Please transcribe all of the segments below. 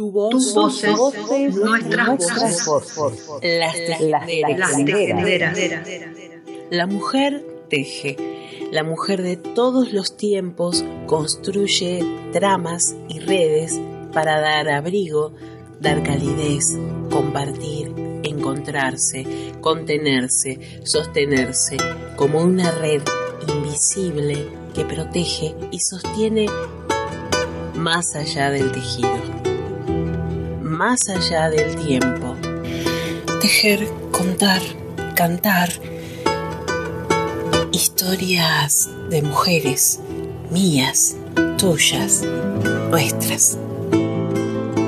Tu voz, nuestras, voces, las, tejenderas. La mujer teje. La mujer de todos los tiempos construye tramas y redes para dar abrigo, dar calidez, compartir, encontrarse, contenerse, sostenerse, como una red invisible que protege y sostiene más allá del tejido más allá del tiempo. Tejer, contar, cantar historias de mujeres mías, tuyas, nuestras.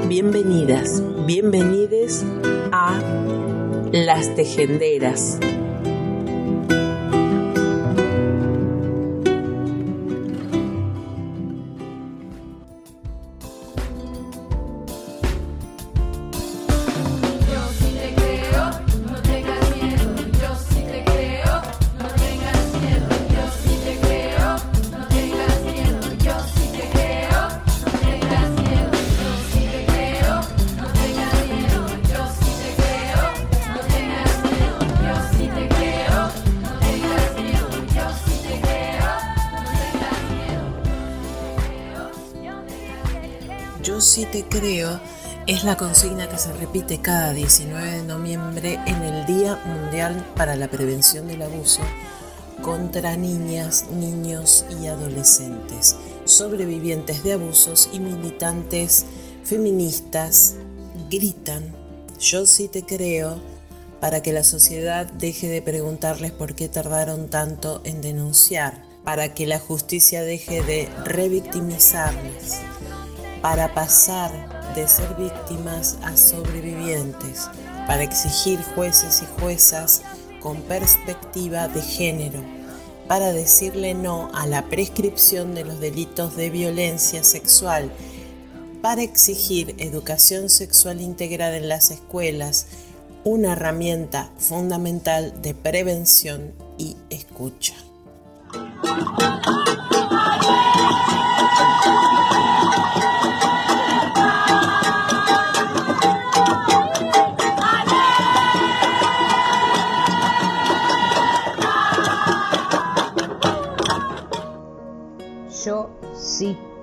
Bienvenidas, bienvenides a Las Tejenderas. Es la consigna que se repite cada 19 de noviembre en el Día Mundial para la Prevención del Abuso contra niñas, niños y adolescentes, sobrevivientes de abusos y militantes feministas gritan, yo sí te creo, para que la sociedad deje de preguntarles por qué tardaron tanto en denunciar, para que la justicia deje de revictimizarles, para pasar de ser víctimas a sobrevivientes para exigir jueces y juezas con perspectiva de género, para decirle no a la prescripción de los delitos de violencia sexual, para exigir educación sexual integral en las escuelas, una herramienta fundamental de prevención y escucha.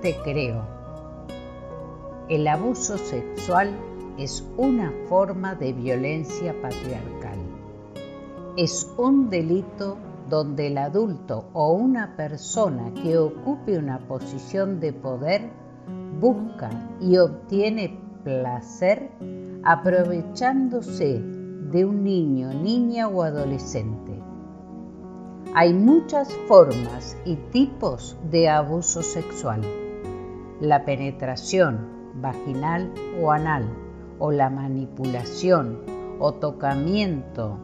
Te creo. El abuso sexual es una forma de violencia patriarcal. Es un delito donde el adulto o una persona que ocupe una posición de poder busca y obtiene placer aprovechándose de un niño, niña o adolescente. Hay muchas formas y tipos de abuso sexual la penetración vaginal o anal o la manipulación o tocamiento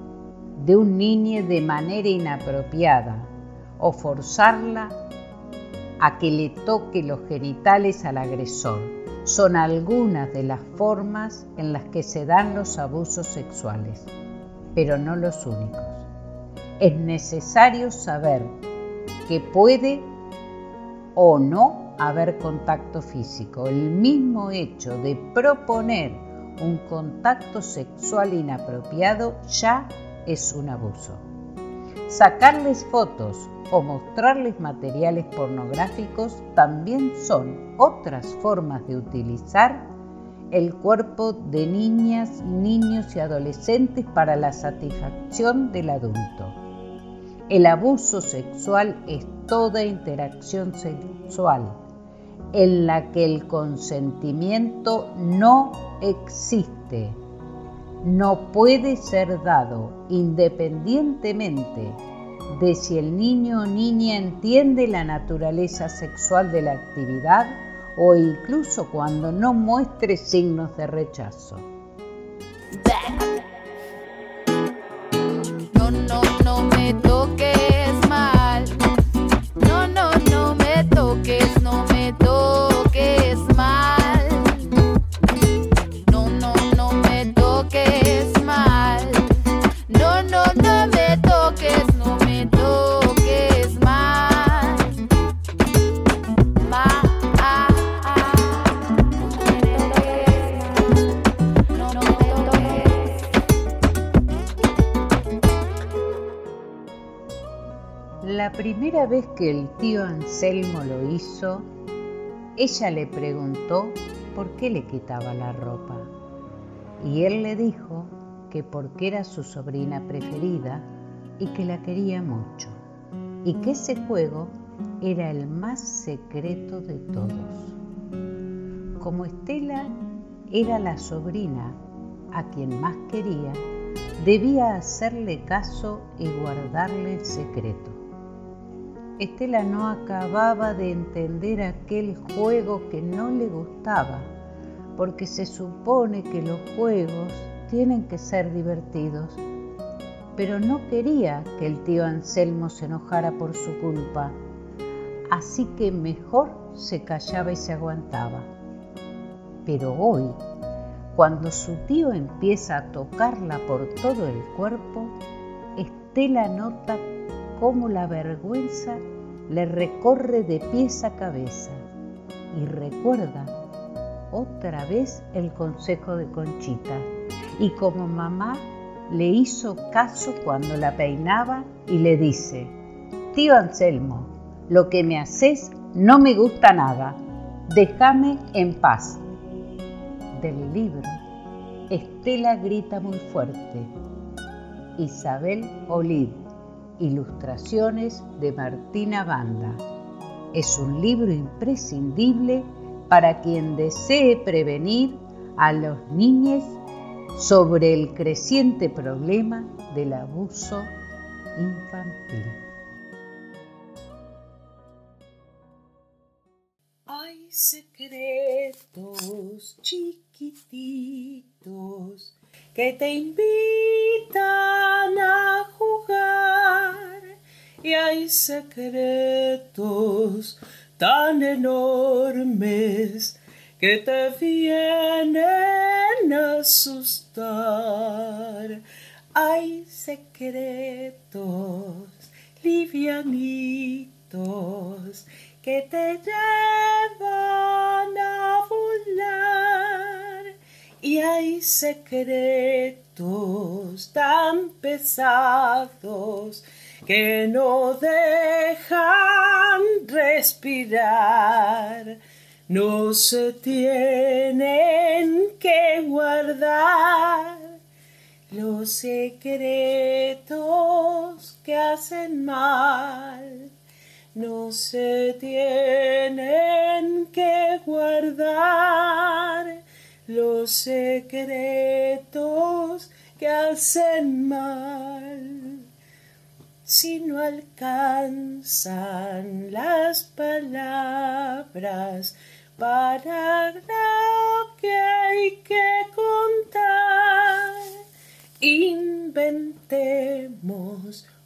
de un niño de manera inapropiada o forzarla a que le toque los genitales al agresor son algunas de las formas en las que se dan los abusos sexuales, pero no los únicos. Es necesario saber que puede o no haber contacto físico. El mismo hecho de proponer un contacto sexual inapropiado ya es un abuso. Sacarles fotos o mostrarles materiales pornográficos también son otras formas de utilizar el cuerpo de niñas, niños y adolescentes para la satisfacción del adulto. El abuso sexual es toda interacción sexual en la que el consentimiento no existe, no puede ser dado independientemente de si el niño o niña entiende la naturaleza sexual de la actividad o incluso cuando no muestre signos de rechazo. Vez que el tío Anselmo lo hizo, ella le preguntó por qué le quitaba la ropa. Y él le dijo que porque era su sobrina preferida y que la quería mucho, y que ese juego era el más secreto de todos. Como Estela era la sobrina a quien más quería, debía hacerle caso y guardarle el secreto. Estela no acababa de entender aquel juego que no le gustaba, porque se supone que los juegos tienen que ser divertidos, pero no quería que el tío Anselmo se enojara por su culpa, así que mejor se callaba y se aguantaba. Pero hoy, cuando su tío empieza a tocarla por todo el cuerpo, Estela nota cómo la vergüenza le recorre de pies a cabeza y recuerda otra vez el consejo de Conchita. Y como mamá le hizo caso cuando la peinaba y le dice, tío Anselmo, lo que me haces no me gusta nada, déjame en paz. Del libro, Estela grita muy fuerte. Isabel Olid, ilustraciones de Martina Banda. Es un libro imprescindible para quien desee prevenir a los niños sobre el creciente problema del abuso infantil. Hay secretos chiquititos que te invitan a jugar y hay secretos tan enormes que te vienen a asustar. Hay secretos livianitos que te llevan a volar y hay secretos tan pesados que no dejan respirar. No se tienen que guardar los secretos que hacen mal no se tienen que guardar los secretos que hacen mal. Si no alcanzan las palabras para lo que hay que contar, inventemos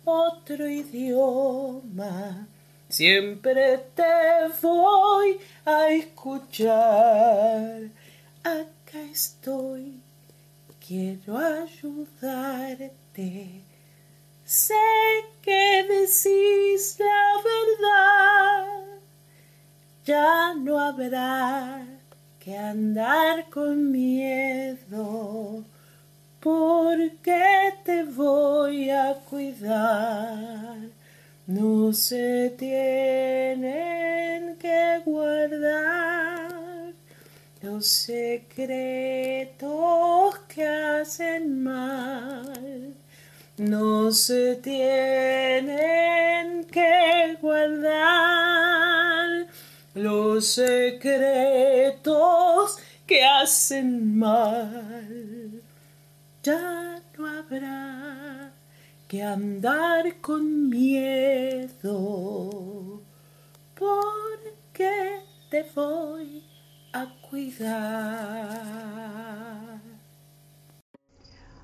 otro idioma Siempre te voy a escuchar. Estoy, quiero ayudarte. Sé que decís la verdad. Ya no habrá que andar con miedo porque te voy a cuidar no se tienen que guardar los secretos que hacen mal. No se tienen que guardar los secretos que hacen mal. Ya no habrá que andar con miedo, porque te voy a cuidar.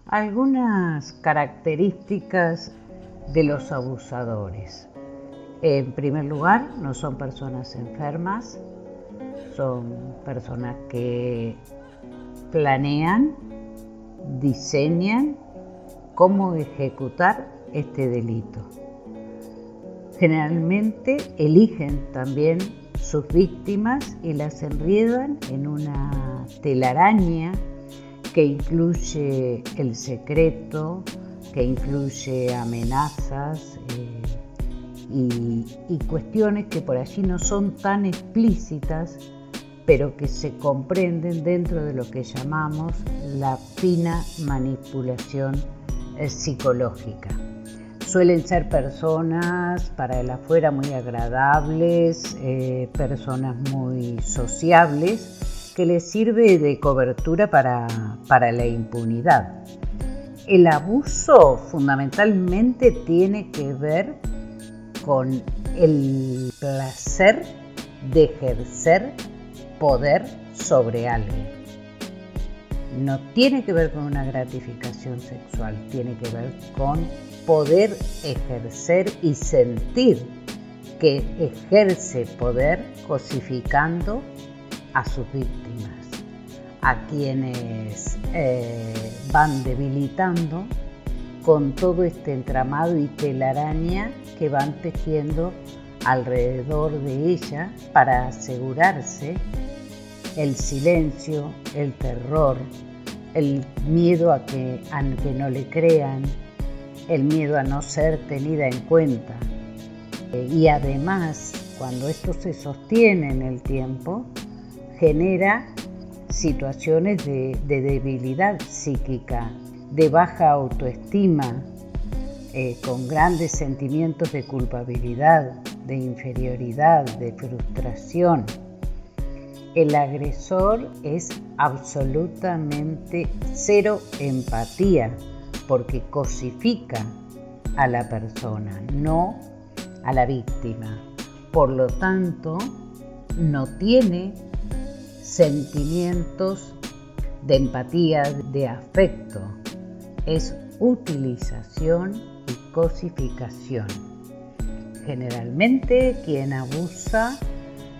Algunas características de los abusadores. En primer lugar, no son personas enfermas, son personas que planean, diseñan cómo ejecutar este delito. Generalmente eligen también sus víctimas y las enriedan en una telaraña que incluye el secreto, que incluye amenazas, eh, y, cuestiones que por allí no son tan explícitas, pero que se comprenden dentro de lo que llamamos la fina manipulación eh, psicológica. Suelen ser personas para el afuera muy agradables, eh, personas muy sociables, que les sirve de cobertura para, para la impunidad. El abuso fundamentalmente tiene que ver con el placer de ejercer poder sobre alguien. No tiene que ver con una gratificación sexual, tiene que ver con poder ejercer y sentir que ejerce poder cosificando a sus víctimas, a quienes eh, van debilitando con todo este entramado y telaraña que van tejiendo alrededor de ella para asegurarse el silencio, el terror, el miedo a que, a que no le crean, el miedo a no ser tenida en cuenta. Eh, y además, cuando esto se sostiene en el tiempo, genera situaciones de, debilidad psíquica, de baja autoestima, eh, con grandes sentimientos de culpabilidad, de inferioridad, de frustración. El agresor es absolutamente cero empatía porque cosifica a la persona, no a la víctima. Por lo tanto, no tiene sentimientos de empatía, de afecto. Es utilización y cosificación. Generalmente quien abusa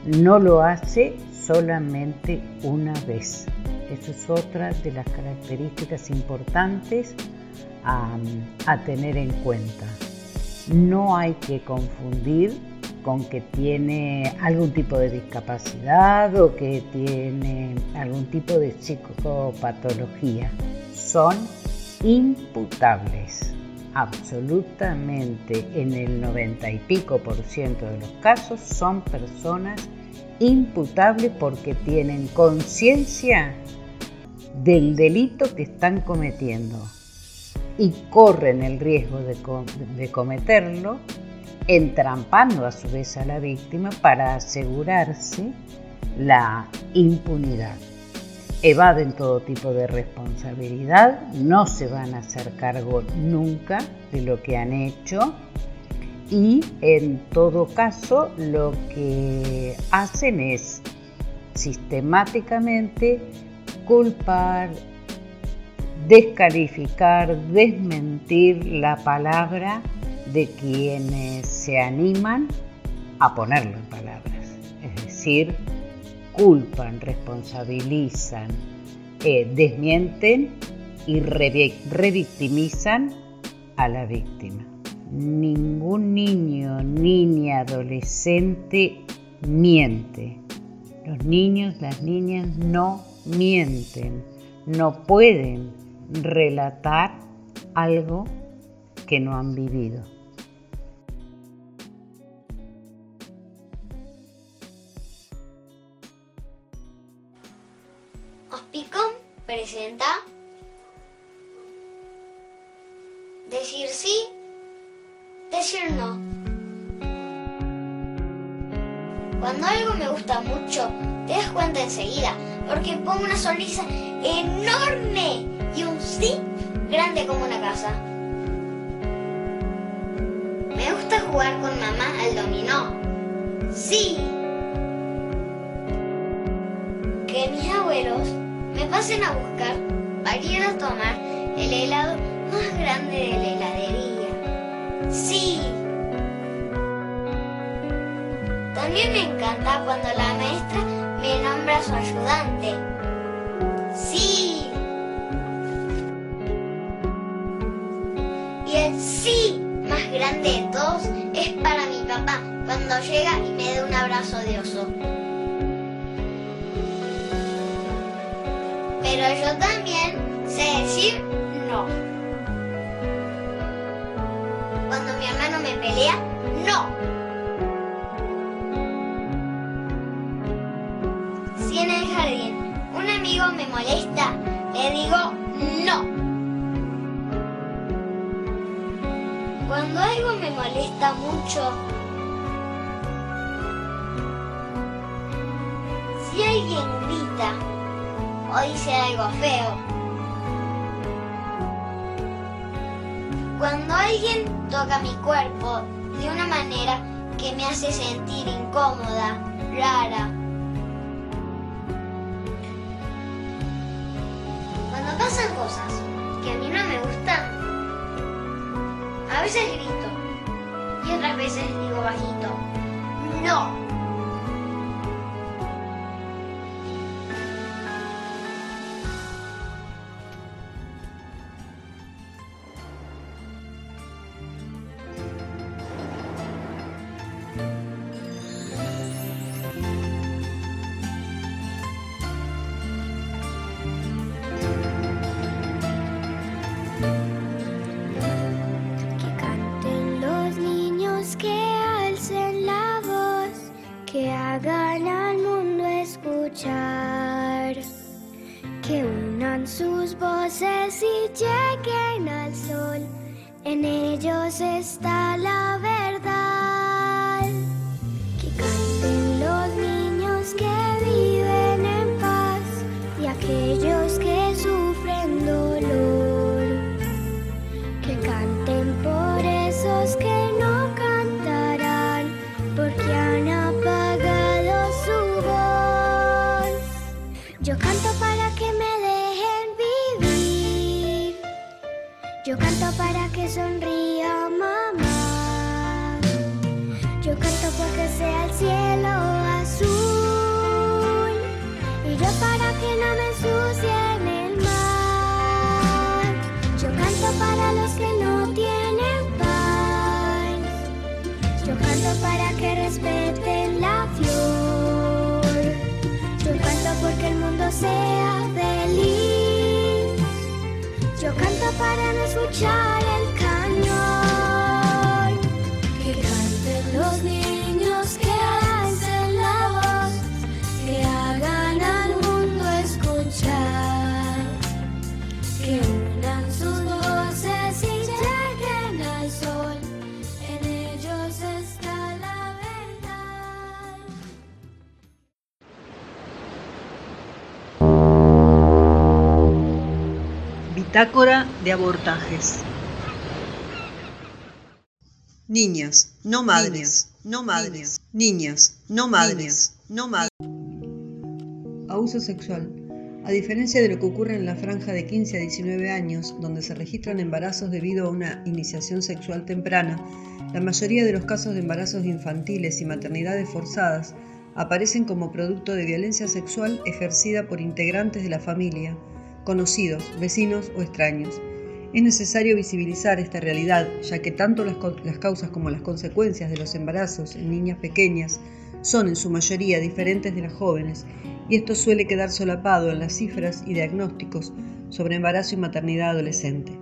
no lo hace solamente una vez. Esa es otra de las características importantes a, tener en cuenta. No hay que confundir con que tiene algún tipo de discapacidad o que tiene algún tipo de psicopatología. Son imputables. Absolutamente en el 90 y pico por ciento de los casos son personas imputables porque tienen conciencia del delito que están cometiendo y corren el riesgo de, cometerlo, entrampando a su vez a la víctima para asegurarse la impunidad. Evaden todo tipo de responsabilidad, no se van a hacer cargo nunca de lo que han hecho y en todo caso lo que hacen es sistemáticamente culpar, descalificar, desmentir la palabra de quienes se animan a ponerlo en palabras. Es decir, culpan, responsabilizan, eh, desmienten y revictimizan a la víctima. Ningún niño, niña, adolescente miente. Los niños, las niñas no mienten, no pueden relatar algo que no han vivido. Ospicom presenta Decir sí, decir no. Cuando algo me gusta mucho, te das cuenta enseguida, porque pongo una sonrisa enorme como una casa. Me gusta jugar con mamá al dominó. Sí. Que mis abuelos me pasen a buscar para ir a tomar el helado más grande de la heladería. Sí. También me encanta cuando la maestra me nombra su ayudante. Sí. Llega y me da un abrazo de oso. Pero yo también sé decir no. Cuando mi hermano me pelea, no. Si en el jardín un amigo me molesta, le digo no. Cuando algo me molesta mucho, grita o dice algo feo, cuando alguien toca mi cuerpo de una manera que me hace sentir incómoda, rara, Cuando pasan cosas que a mí no me gustan, a veces grito y otras veces digo bajito, no. En ellos está sea feliz. Yo canto para no escuchar el Bitácora de abortajes. Niñas, no madres, no madres, niñas, no madres, no madres. Abuso sexual. A diferencia de lo que ocurre en la franja de 15 a 19 años, donde se registran embarazos debido a una iniciación sexual temprana, la mayoría de los casos de embarazos infantiles y maternidades forzadas aparecen como producto de violencia sexual ejercida por integrantes de la familia, conocidos, vecinos o extraños. Es necesario visibilizar esta realidad, ya que tanto las, causas como las consecuencias de los embarazos en niñas pequeñas son en su mayoría diferentes de las jóvenes, y esto suele quedar solapado en las cifras y diagnósticos sobre embarazo y maternidad adolescente.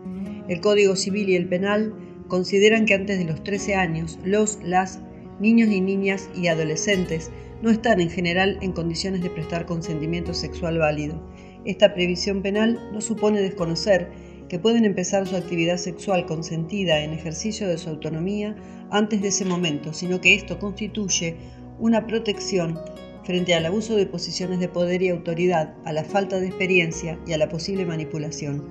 El Código Civil y el Penal consideran que antes de los 13 años los, las, niños y niñas y adolescentes no están en general en condiciones de prestar consentimiento sexual válido. Esta previsión penal no supone desconocer que pueden empezar su actividad sexual consentida en ejercicio de su autonomía antes de ese momento, sino que esto constituye una protección frente al abuso de posiciones de poder y autoridad, a la falta de experiencia y a la posible manipulación.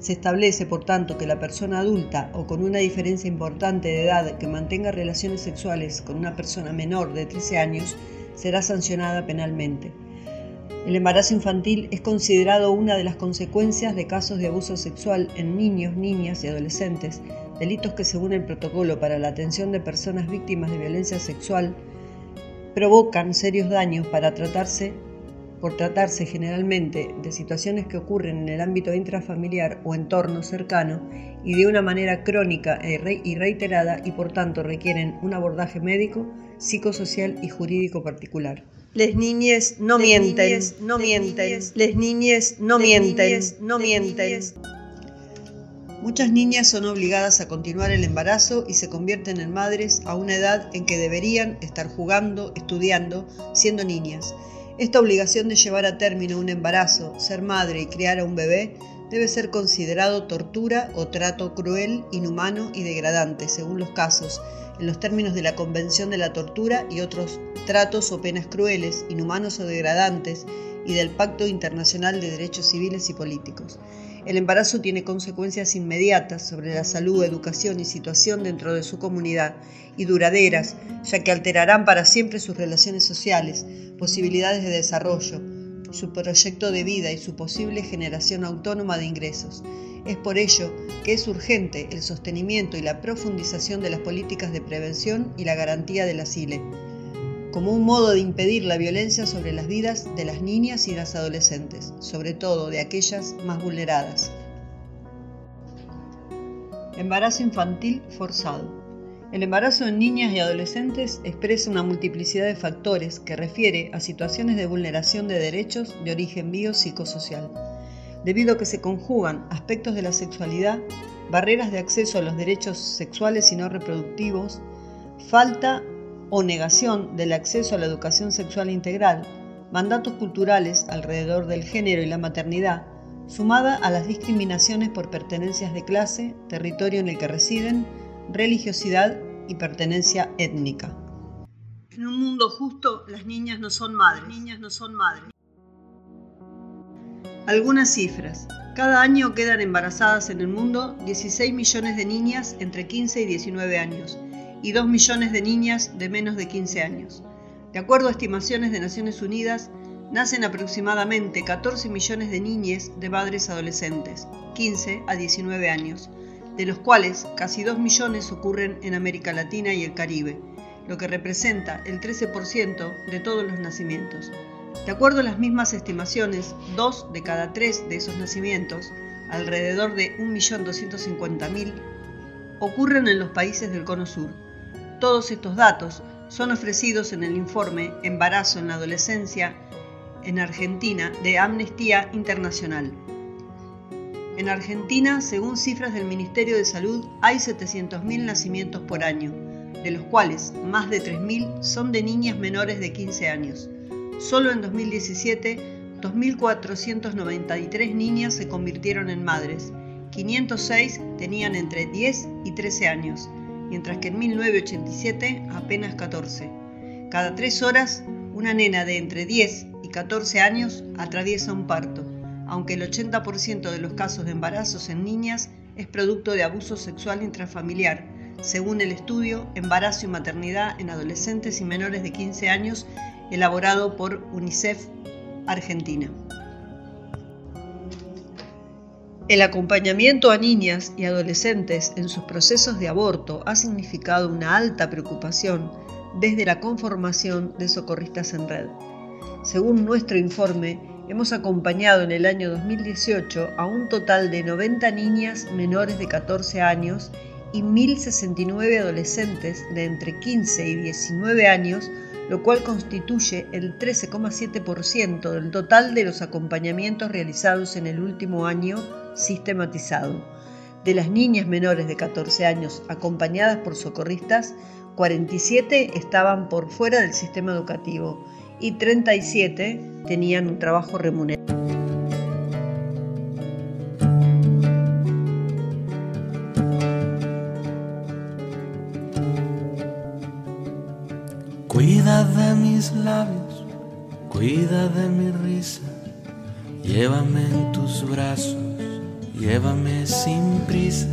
Se establece, por tanto, que la persona adulta o con una diferencia importante de edad que mantenga relaciones sexuales con una persona menor de 13 años será sancionada penalmente. El embarazo infantil es considerado una de las consecuencias de casos de abuso sexual en niños, niñas y adolescentes, delitos que según el protocolo para la atención de personas víctimas de violencia sexual provocan serios daños para tratarse por tratarse generalmente de situaciones que ocurren en el ámbito intrafamiliar o entorno cercano y de una manera crónica e y reiterada y por tanto requieren un abordaje médico, psicosocial y jurídico particular. Les niñes no mienten, no mienten, les niñes no mienten, no mienten. Muchas niñas son obligadas a continuar el embarazo y se convierten en madres a una edad en que deberían estar jugando, estudiando, siendo niñas. Esta obligación de llevar a término un embarazo, ser madre y criar a un bebé debe ser considerado tortura o trato cruel, inhumano y degradante, según los casos, en los términos de la Convención de la Tortura y otros tratos o penas crueles, inhumanos o degradantes, y del Pacto Internacional de Derechos Civiles y Políticos. El embarazo tiene consecuencias inmediatas sobre la salud, educación y situación dentro de su comunidad y duraderas, ya que alterarán para siempre sus relaciones sociales, posibilidades de desarrollo, su proyecto de vida y su posible generación autónoma de ingresos. Es por ello que es urgente el sostenimiento y la profundización de las políticas de prevención y la garantía del asile como un modo de impedir la violencia sobre las vidas de las niñas y las adolescentes, sobre todo de aquellas más vulneradas. Embarazo infantil forzado. El embarazo en niñas y adolescentes expresa una multiplicidad de factores que refiere a situaciones de vulneración de derechos de origen biopsicosocial, debido a que se conjugan aspectos de la sexualidad, barreras de acceso a los derechos sexuales y no reproductivos, falta o negación del acceso a la educación sexual integral, mandatos culturales alrededor del género y la maternidad, sumada a las discriminaciones por pertenencias de clase, territorio en el que residen, religiosidad y pertenencia étnica. En un mundo justo, las niñas no son madres. Niñas no son madres. Algunas cifras. Cada año quedan embarazadas en el mundo 16 millones de niñas entre 15 y 19 años y 2 millones de niñas de menos de 15 años. De acuerdo a estimaciones de Naciones Unidas, nacen aproximadamente 14 millones de niñas de madres adolescentes, 15 a 19 años, de los cuales casi 2 millones ocurren en América Latina y el Caribe, lo que representa el 13% de todos los nacimientos. De acuerdo a las mismas estimaciones, 2 de cada 3 de esos nacimientos, alrededor de 1.250.000, ocurren en los países del Cono Sur, todos estos datos son ofrecidos en el informe Embarazo en la Adolescencia en Argentina de Amnistía Internacional. En Argentina, según cifras del Ministerio de Salud, hay 700.000 nacimientos por año, de los cuales más de 3.000 son de niñas menores de 15 años. Solo en 2017, 2.493 niñas se convirtieron en madres, 506 tenían entre 10 y 13 años mientras que en 1987 apenas 14. Cada tres horas, una nena de entre 10 y 14 años atraviesa un parto, aunque el 80% de los casos de embarazos en niñas es producto de abuso sexual intrafamiliar, según el estudio Embarazo y Maternidad en Adolescentes y Menores de 15 años elaborado por UNICEF Argentina. El acompañamiento a niñas y adolescentes en sus procesos de aborto ha significado una alta preocupación desde la conformación de socorristas en red. Según nuestro informe, hemos acompañado en el año 2018 a un total de 90 niñas menores de 14 años y 1.069 adolescentes de entre 15 y 19 años, lo cual constituye el 13,7% del total de los acompañamientos realizados en el último año sistematizado. De las niñas menores de 14 años acompañadas por socorristas, 47 estaban por fuera del sistema educativo y 37 tenían un trabajo remunerado. Cuida de mis labios, cuida de mi risa, llévame en tus brazos llévame sin prisa.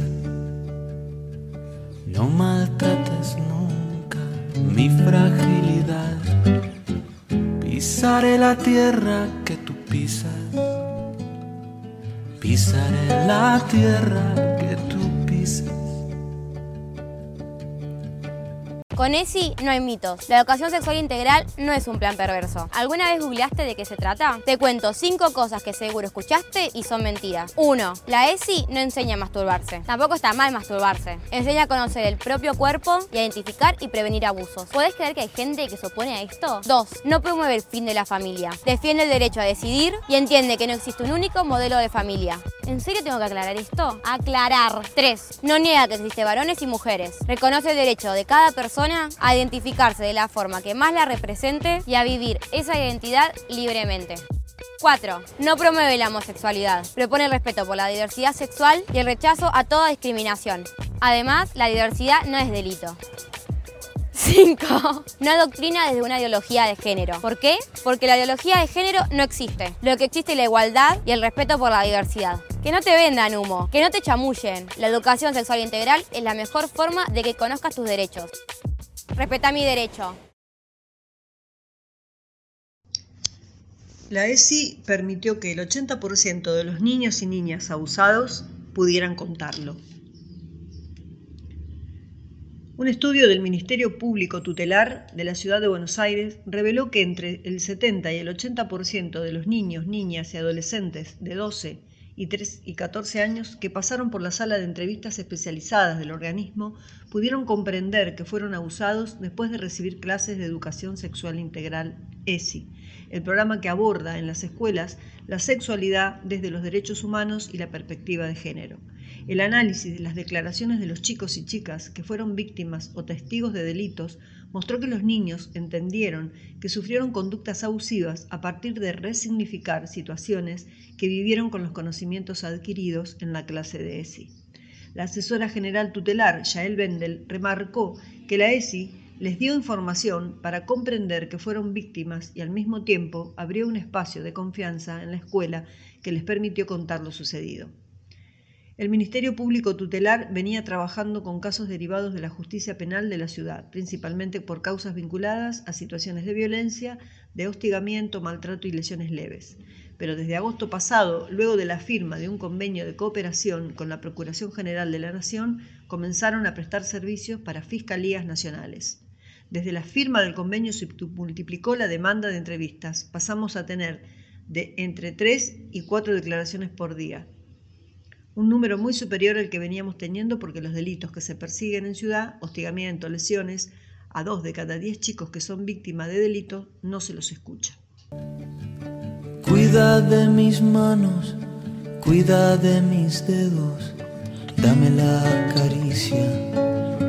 No maltrates nunca mi fragilidad. Pisaré la tierra que tú pisas. Pisaré la tierra que tú pisas. Con ESI no hay mitos. La educación sexual integral no es un plan perverso. ¿Alguna vez googleaste de qué se trata? Te cuento cinco cosas que seguro escuchaste y son mentiras. 1. La ESI no enseña a masturbarse. Tampoco está mal masturbarse. Enseña a conocer el propio cuerpo y a identificar y prevenir abusos. ¿Podés creer que hay gente que se opone a esto? 2. No promueve el fin de la familia. Defiende el derecho a decidir y entiende que no existe un único modelo de familia. ¿En serio tengo que aclarar esto? Aclarar. 3. No niega que existe varones y mujeres. Reconoce el derecho de cada persona a identificarse de la forma que más la represente y a vivir esa identidad libremente. 4. No promueve la homosexualidad. Propone el respeto por la diversidad sexual y el rechazo a toda discriminación. Además, la diversidad no es delito. 5. No adoctrina desde una ideología de género. ¿Por qué? Porque la ideología de género no existe. Lo que existe es la igualdad y el respeto por la diversidad. Que no te vendan humo, que no te chamullen. La educación sexual integral es la mejor forma de que conozcas tus derechos. Respeta mi derecho. La ESI permitió que el 80% de los niños y niñas abusados pudieran contarlo. Un estudio del Ministerio Público Tutelar de la Ciudad de Buenos Aires reveló que entre el 70 y el 80% de los niños, niñas y adolescentes de 12 y 3 y 14 años que pasaron por la sala de entrevistas especializadas del organismo pudieron comprender que fueron abusados después de recibir clases de educación sexual integral ESI el programa que aborda en las escuelas la sexualidad desde los derechos humanos y la perspectiva de género. El análisis de las declaraciones de los chicos y chicas que fueron víctimas o testigos de delitos mostró que los niños entendieron que sufrieron conductas abusivas a partir de resignificar situaciones que vivieron con los conocimientos adquiridos en la clase de ESI. La asesora general tutelar, Yael Bendel, remarcó que la ESI les dio información para comprender que fueron víctimas y al mismo tiempo abrió un espacio de confianza en la escuela que les permitió contar lo sucedido. El Ministerio Público Tutelar venía trabajando con casos derivados de la justicia penal de la ciudad, principalmente por causas vinculadas a situaciones de violencia, de hostigamiento, maltrato y lesiones leves. Pero desde agosto pasado, luego de la firma de un convenio de cooperación con la Procuración General de la Nación, comenzaron a prestar servicios para fiscalías nacionales. Desde la firma del convenio se multiplicó la demanda de entrevistas. Pasamos a tener de entre tres y cuatro declaraciones por día. Un número muy superior al que veníamos teniendo porque los delitos que se persiguen en ciudad, hostigamiento, lesiones, a dos de cada diez chicos que son víctimas de delitos no se los escucha. Cuida de mis manos, cuida de mis dedos, dame la caricia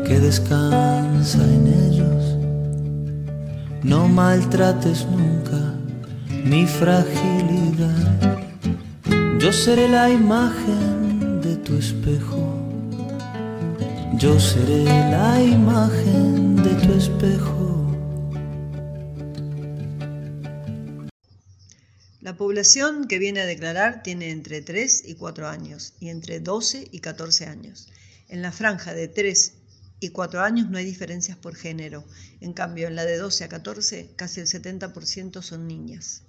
que descansa en ellos. No maltrates nunca mi fragilidad. Yo seré la imagen tu espejo. Yo seré la imagen de tu espejo. La población que viene a declarar tiene entre 3 y 4 años y entre 12 y 14 años. En la franja de 3 y 4 años no hay diferencias por género. En cambio, en la de 12 a 14, casi el 70% son niñas.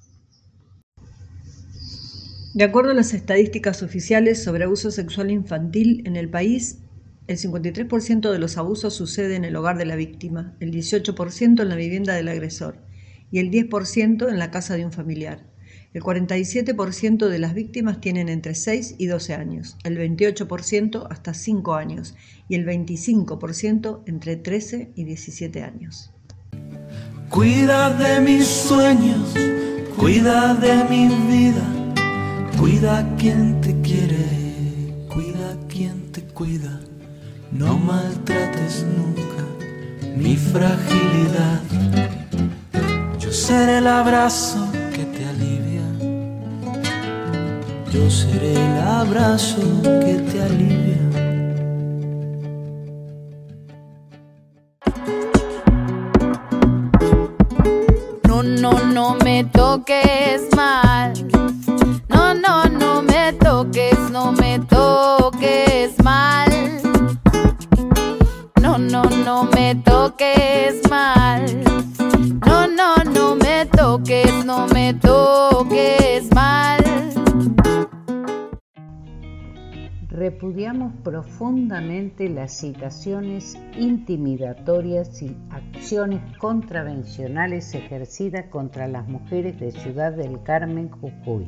De acuerdo a las estadísticas oficiales sobre abuso sexual infantil en el país, el 53% de los abusos sucede en el hogar de la víctima, el 18% en la vivienda del agresor y el 10% en la casa de un familiar. El 47% de las víctimas tienen entre 6 y 12 años, el 28% hasta 5 años y el 25% entre 13 y 17 años. Cuida de mis sueños, cuida de mi vida, cuida a quien te quiere, cuida a quien te cuida, no maltrates nunca mi fragilidad. Yo seré el abrazo que te alivia, yo seré el abrazo que te alivia. No, no, no me toques mal. No, me toques, no me toques mal. No, no, no me toques mal. No, no, no me toques, no me toques mal. repudiamos profundamente las citaciones intimidatorias y acciones contravencionales ejercidas contra las mujeres de Ciudad del Carmen, Jujuy.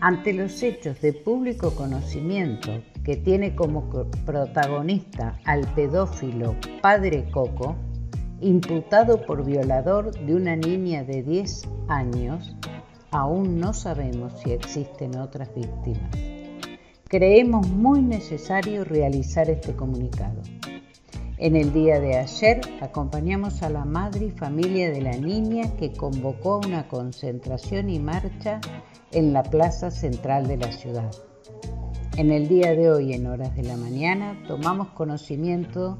Ante los hechos de público conocimiento que tiene como protagonista al pedófilo Padre Coco, imputado por violador de una niña de 10 años, aún no sabemos si existen otras víctimas. Creemos muy necesario realizar este comunicado. En el día de ayer acompañamos a la madre y familia de la niña que convocó una concentración y marcha en la plaza central de la ciudad. En el día de hoy, en horas de la mañana, tomamos conocimiento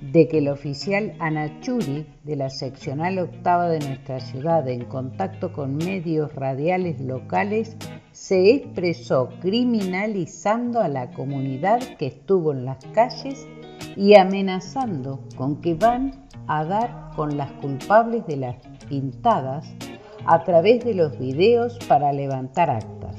de que el oficial Anachuri de la seccional octava de nuestra ciudad, en contacto con medios radiales locales, se expresó criminalizando a la comunidad que estuvo en las calles y amenazando con que van a dar con las culpables de las pintadas a través de los videos para levantar actas.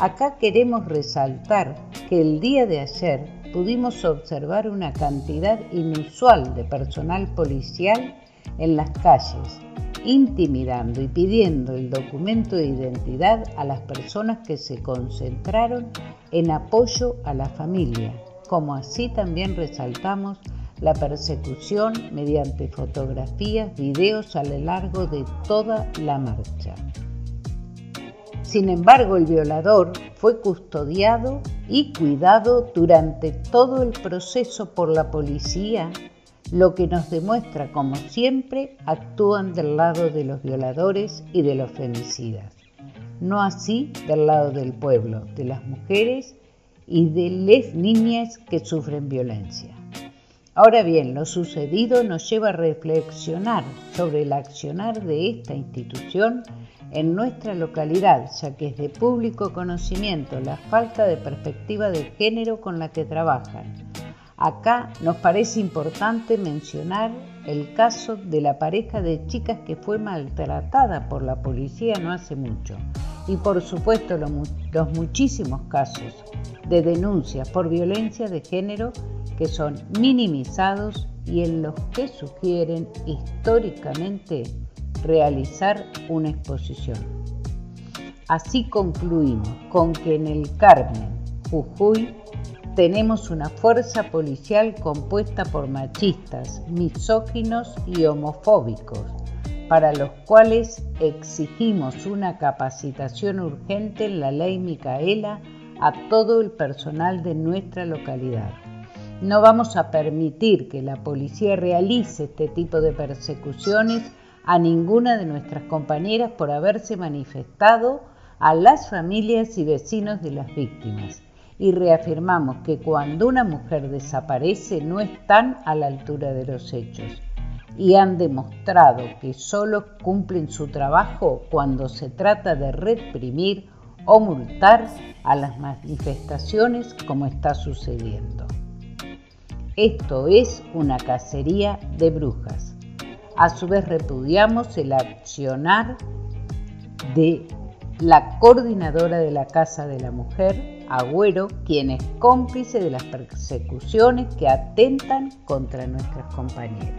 Acá queremos resaltar que el día de ayer pudimos observar una cantidad inusual de personal policial en las calles, intimidando y pidiendo el documento de identidad a las personas que se concentraron en apoyo a la familia, como así también resaltamos la persecución mediante fotografías, videos a lo largo de toda la marcha. Sin embargo, el violador fue custodiado y cuidado durante todo el proceso por la policía, lo que nos demuestra como siempre actúan del lado de los violadores y de los femicidas, no así del lado del pueblo, de las mujeres y de las niñas que sufren violencia. Ahora bien, lo sucedido nos lleva a reflexionar sobre el accionar de esta institución en nuestra localidad, ya que es de público conocimiento la falta de perspectiva de género con la que trabajan. Acá nos parece importante mencionar el caso de la pareja de chicas que fue maltratada por la policía no hace mucho y por supuesto los, muchísimos casos de denuncias por violencia de género que son minimizados y en los que sugieren históricamente realizar una exposición. Así concluimos con que en el Carmen, Jujuy, tenemos una fuerza policial compuesta por machistas, misóginos y homofóbicos, para los cuales exigimos una capacitación urgente en la ley Micaela a todo el personal de nuestra localidad. No vamos a permitir que la policía realice este tipo de persecuciones a ninguna de nuestras compañeras por haberse manifestado a las familias y vecinos de las víctimas y reafirmamos que cuando una mujer desaparece no están a la altura de los hechos y han demostrado que solo cumplen su trabajo cuando se trata de reprimir o multar a las manifestaciones como está sucediendo. Esto es una cacería de brujas. A su vez repudiamos el accionar de la coordinadora de la Casa de la Mujer, Agüero, quien es cómplice de las persecuciones que atentan contra nuestras compañeras.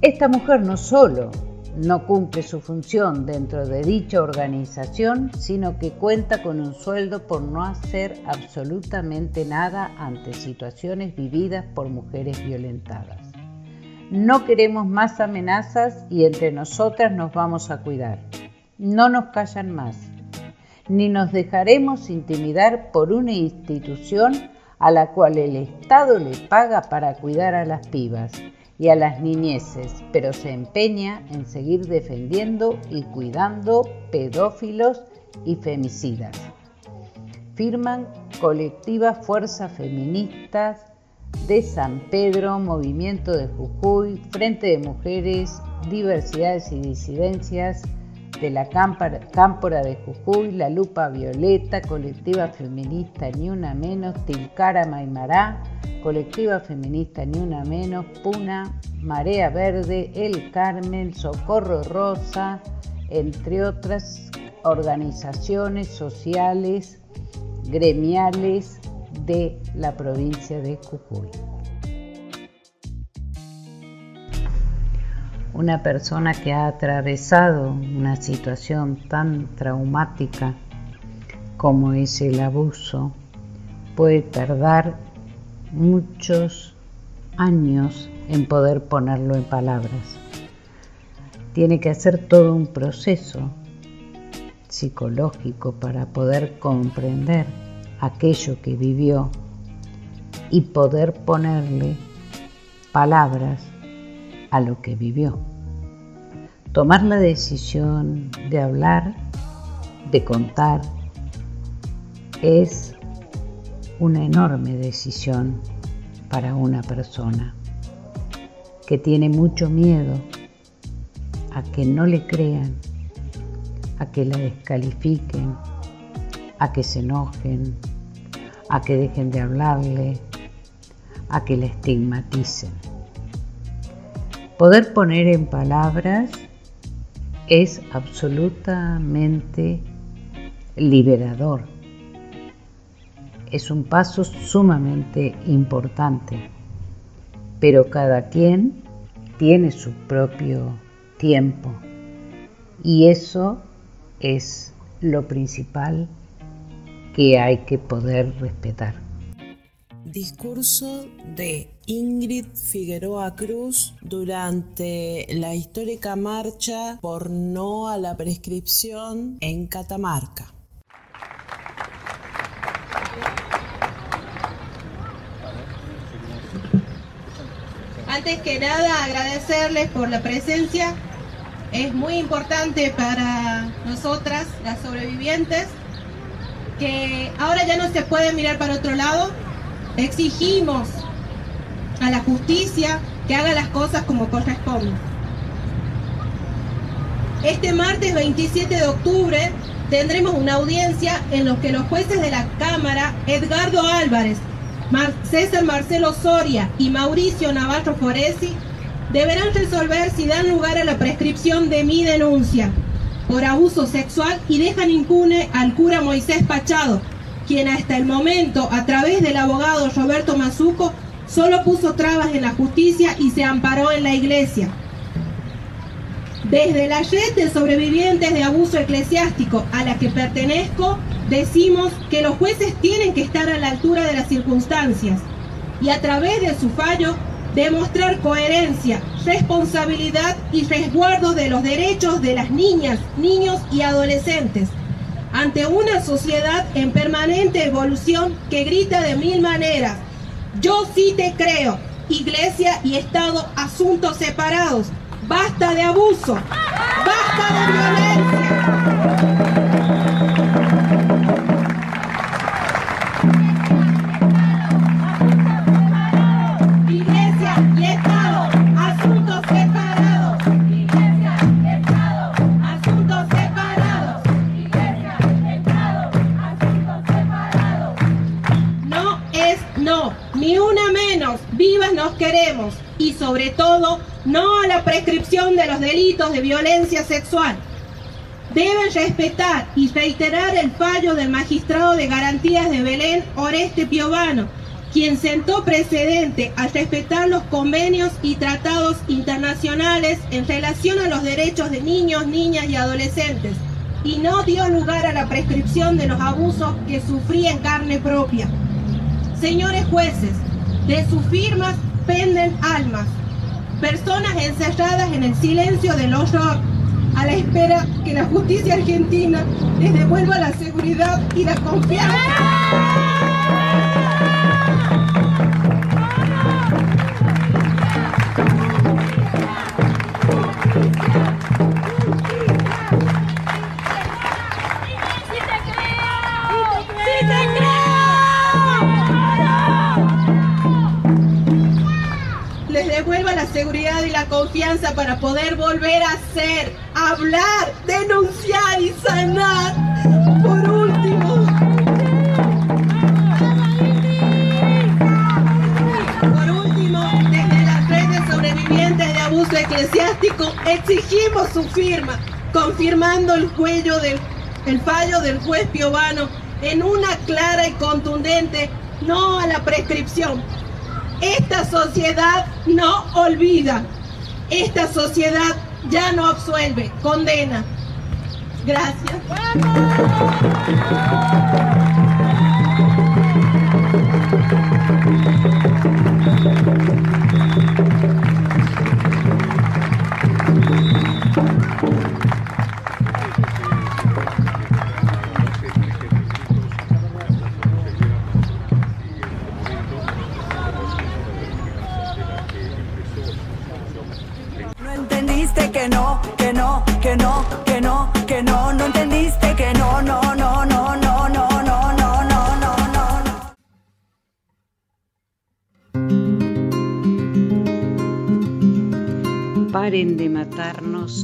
Esta mujer no solo no cumple su función dentro de dicha organización, sino que cuenta con un sueldo por no hacer absolutamente nada ante situaciones vividas por mujeres violentadas. No queremos más amenazas y entre nosotras nos vamos a cuidar. No nos callan más, ni nos dejaremos intimidar por una institución a la cual el Estado le paga para cuidar a las pibas y a las niñeces, pero se empeña en seguir defendiendo y cuidando pedófilos y femicidas. Firman colectivas fuerzas feministas de San Pedro, Movimiento de Jujuy, Frente de Mujeres, Diversidades y Disidencias de la Cámpora de Jujuy, La Lupa Violeta, Colectiva Feminista Ni Una Menos, Tilcara Maimará, Colectiva Feminista Ni Una Menos, Puna, Marea Verde, El Carmen, Socorro Rosa, entre otras organizaciones sociales gremiales de la provincia de Jujuy. Una persona que ha atravesado una situación tan traumática como es el abuso puede tardar muchos años en poder ponerlo en palabras. Tiene que hacer todo un proceso psicológico para poder comprender aquello que vivió y poder ponerle palabras a lo que vivió. Tomar la decisión de hablar, de contar, es una enorme decisión para una persona que tiene mucho miedo a que no le crean, a que la descalifiquen, a que se enojen, a que dejen de hablarle, a que la estigmaticen. Poder poner en palabras es absolutamente liberador. Es un paso sumamente importante, pero cada quien tiene su propio tiempo y eso es lo principal que hay que poder respetar. Discurso de Ingrid Figueroa Cruz durante la histórica marcha por no a la prescripción en Catamarca. Antes que nada, agradecerles por la presencia. Es muy importante para nosotras, las sobrevivientes, que ahora ya no se puede mirar para otro lado. Exigimos a la justicia que haga las cosas como corresponde. Este martes 27 de octubre tendremos una audiencia en la que los jueces de la Cámara, Edgardo Álvarez, César Marcelo Soria y Mauricio Navarro Foresi deberán resolver si dan lugar a la prescripción de mi denuncia por abuso sexual y dejan impune al cura Moisés Pachado, quien hasta el momento, a través del abogado Roberto Mazuco, solo puso trabas en la justicia y se amparó en la iglesia. Desde la red de sobrevivientes de abuso eclesiástico a la que pertenezco, decimos que los jueces tienen que estar a la altura de las circunstancias y a través de su fallo demostrar coherencia, responsabilidad y resguardo de los derechos de las niñas, niños y adolescentes ante una sociedad en permanente evolución que grita de mil maneras, yo sí te creo, iglesia y Estado asuntos separados, basta de abuso, basta de violencia. Y sobre todo no a la prescripción de los delitos de violencia sexual. Deben respetar y reiterar el fallo del magistrado de garantías de Belén, Oreste Piovano, quien sentó precedente al respetar los convenios y tratados internacionales en relación a los derechos de niños, niñas y adolescentes, y no dio lugar a la prescripción de los abusos que sufrí en carne propia. Señores jueces, de sus firmas penden almas, personas encerradas en el silencio del horror, a la espera que la justicia argentina les devuelva la seguridad y la confianza. Para poder volver a ser, hablar, denunciar y sanar. Por último, por último, desde las redes sobrevivientes de abuso eclesiástico exigimos su firma, confirmando el cuello del el fallo del juez Piovano en una clara y contundente no a la prescripción. Esta sociedad no olvida. Esta sociedad ya no absuelve, condena. Gracias.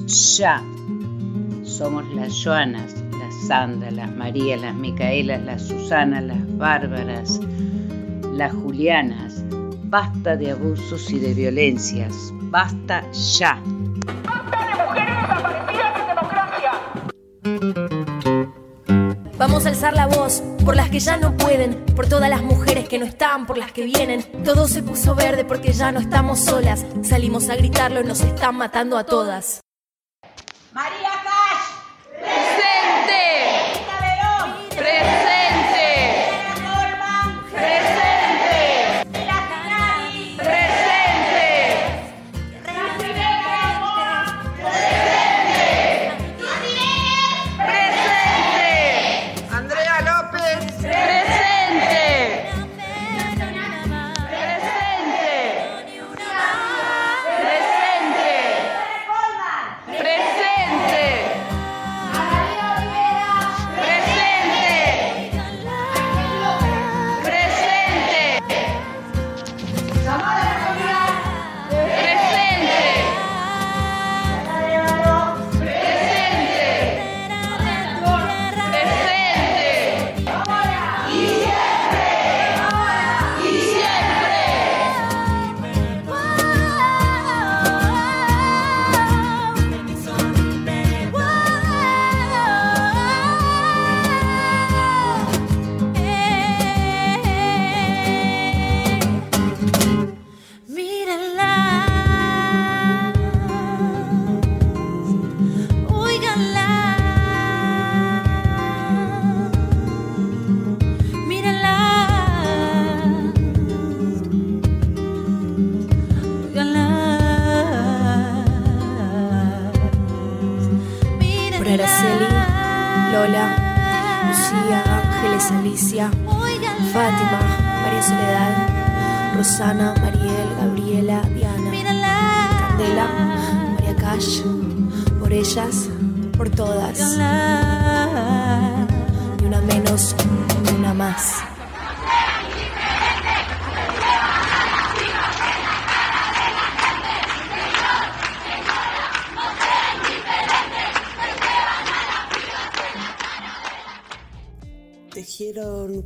Ya. Somos las Joanas, las Sandra, las María, las Micaelas, las Susana, las Bárbaras, las Julianas. Basta de abusos y de violencias. Basta ya. Vamos a alzar la voz por las que ya no pueden, por todas las mujeres que no están, por las que vienen. Todo se puso verde porque ya no estamos solas. Salimos a gritarlo y nos están matando a todas. Alicia, Fátima, María Soledad, Rosana, Mariel, Gabriela, Diana, Candela, María Cash, por ellas, por todas. Ni una menos, ni una más.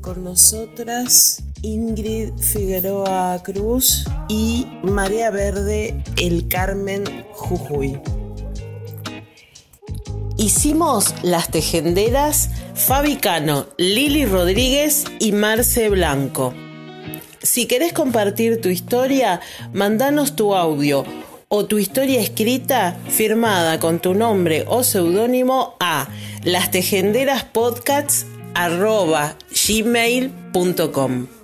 Con nosotras Ingrid Figueroa Cruz y María Verde El Carmen Jujuy. Hicimos las tejenderas Fabi Cano, Lili Rodríguez y Marce Blanco. Si querés compartir tu historia, mandanos tu audio o tu historia escrita firmada con tu nombre o seudónimo a arroba gmail.com.